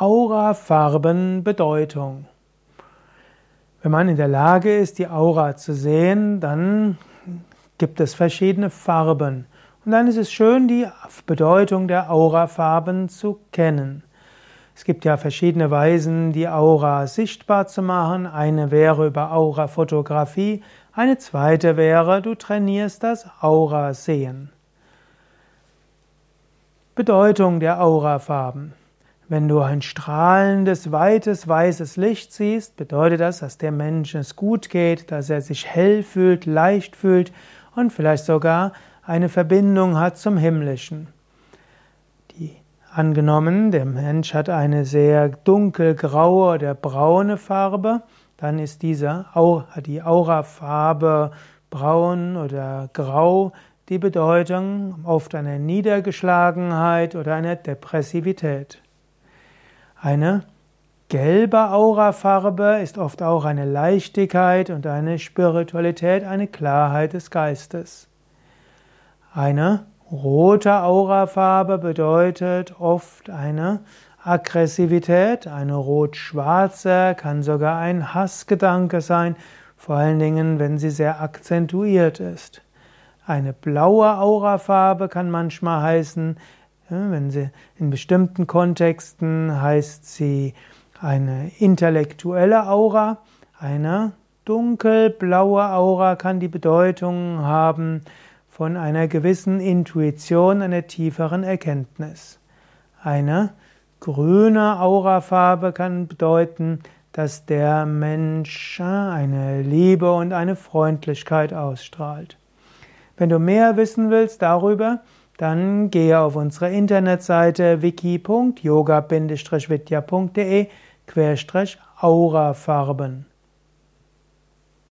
Aurafarbenbedeutung. Wenn man in der Lage ist, die Aura zu sehen, dann gibt es verschiedene Farben. Und dann ist es schön, die Bedeutung der Aurafarben zu kennen. Es gibt ja verschiedene Weisen, die Aura sichtbar zu machen. Eine wäre über Aurafotografie, eine zweite wäre, du trainierst das Aura-Sehen. Bedeutung der Aurafarben. Wenn du ein strahlendes, weites, weißes Licht siehst, bedeutet das, dass der Mensch es gut geht, dass er sich hell fühlt, leicht fühlt und vielleicht sogar eine Verbindung hat zum Himmlischen. Die angenommen, der Mensch hat eine sehr dunkelgraue oder braune Farbe, dann ist diese die Aurafarbe braun oder grau die Bedeutung oft einer Niedergeschlagenheit oder einer Depressivität. Eine gelbe Aurafarbe ist oft auch eine Leichtigkeit und eine Spiritualität, eine Klarheit des Geistes. Eine rote Aurafarbe bedeutet oft eine Aggressivität, eine rot-schwarze kann sogar ein Hassgedanke sein, vor allen Dingen, wenn sie sehr akzentuiert ist. Eine blaue Aurafarbe kann manchmal heißen, wenn sie in bestimmten Kontexten heißt sie eine intellektuelle Aura, eine dunkelblaue Aura kann die Bedeutung haben von einer gewissen Intuition, einer tieferen Erkenntnis. Eine grüne Aurafarbe kann bedeuten, dass der Mensch eine Liebe und eine Freundlichkeit ausstrahlt. Wenn du mehr wissen willst darüber, dann gehe auf unsere Internetseite wiki.yoga-vidya.de Aurafarben.